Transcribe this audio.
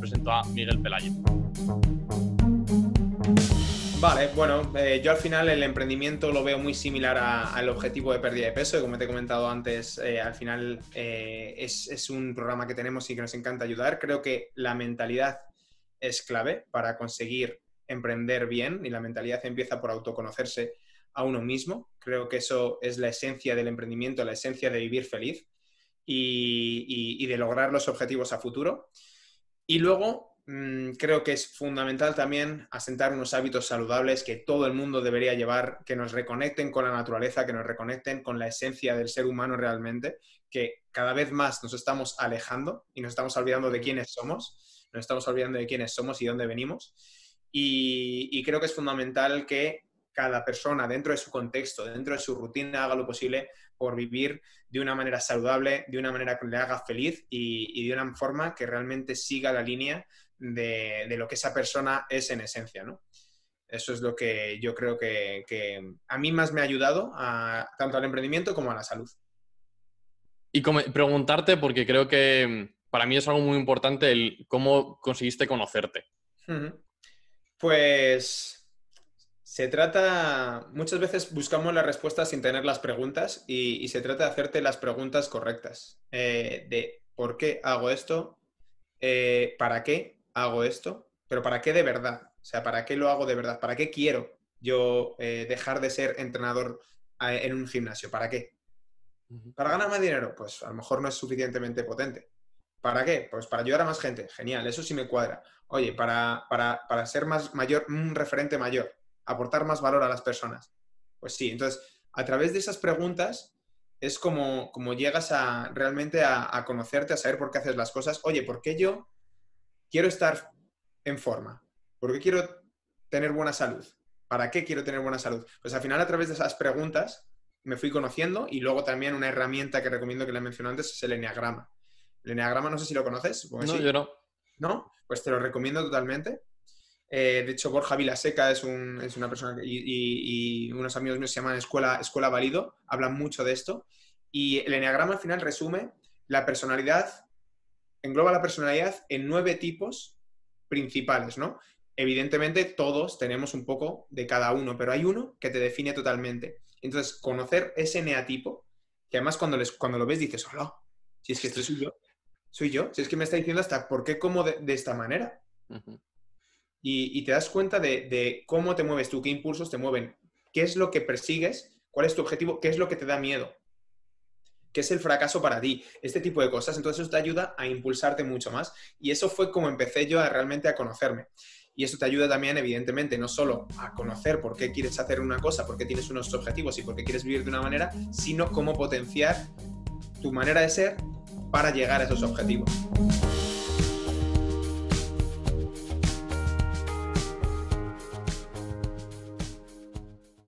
presento a Miguel Pelayo. Vale, bueno, eh, yo al final el emprendimiento lo veo muy similar al objetivo de pérdida de peso, y como te he comentado antes, eh, al final eh, es, un programa que tenemos y que nos encanta ayudar. Creo que la mentalidad es clave para conseguir emprender bien y la mentalidad empieza por autoconocerse a uno mismo. Creo que eso es la esencia del emprendimiento, la esencia de vivir feliz y, de lograr los objetivos a futuro. Y luego mm, creo que es fundamental también asentar unos hábitos saludables que todo el mundo debería llevar, que nos reconecten con la naturaleza, que nos reconecten con la esencia del ser humano realmente, que cada vez más nos estamos alejando y nos estamos olvidando de quiénes somos, nos estamos olvidando de quiénes somos y dónde venimos. y creo que es fundamental que cada persona dentro de su contexto, dentro de su rutina, haga lo posible por vivir de una manera saludable, de una manera que le haga feliz y, de una forma que realmente siga la línea de, lo que esa persona es en esencia, ¿no? Eso es lo que yo creo que, a mí más me ha ayudado tanto al emprendimiento como a la salud. Y preguntarte, porque creo que para mí es algo muy importante, el cómo conseguiste conocerte. Pues se trata, muchas veces buscamos las respuestas sin tener las preguntas y, se trata de hacerte las preguntas correctas. Eh, de por qué hago esto, eh, para qué hago esto, pero para qué de verdad. O sea, para qué lo hago de verdad, para qué quiero yo eh, dejar de ser entrenador en un gimnasio, para qué. Para ganar más dinero, pues a lo mejor no es suficientemente potente. ¿Para qué? Pues para ayudar a más gente. Genial, eso sí me cuadra. Oye, para, para, para ser más mayor, un referente mayor aportar más valor a las personas. Pues sí, entonces, a través de esas preguntas es como, como llegas a realmente a, conocerte, a saber por qué haces las cosas. Oye, ¿por qué yo quiero estar en forma? ¿Por qué quiero tener buena salud? ¿Para qué quiero tener buena salud? Pues al final a través de esas preguntas me fui conociendo y luego también una herramienta que recomiendo que le mencioné antes es el enneagrama. El enneagrama no sé si lo conoces. No, yo no. ¿No? Pues te lo recomiendo totalmente. Eh, de hecho, Borja Vilaseca es, es una persona y, unos amigos míos se llaman Escuela, Escuela Válido, hablan mucho de esto. Y el enneagrama al final resume la personalidad, engloba la personalidad en nueve tipos principales, ¿no? Evidentemente todos tenemos un poco de cada uno, pero hay uno que te define totalmente. Entonces, conocer ese eneatipo, que además cuando, les, cuando lo ves dices, hola, si es que esto soy yo, soy yo, si es que me está diciendo hasta por qué como de, esta manera y, te das cuenta de, cómo te mueves tú, qué impulsos te mueven, qué es lo que persigues, cuál es tu objetivo, qué es lo que te da miedo, qué es el fracaso para ti, este tipo de cosas. Entonces eso te ayuda a impulsarte mucho más. Y eso fue como empecé yo a realmente a conocerme. Y eso te ayuda también, evidentemente, no solo a conocer por qué quieres hacer una cosa, por qué tienes unos objetivos y por qué quieres vivir de una manera, sino cómo potenciar tu manera de ser para llegar a esos objetivos.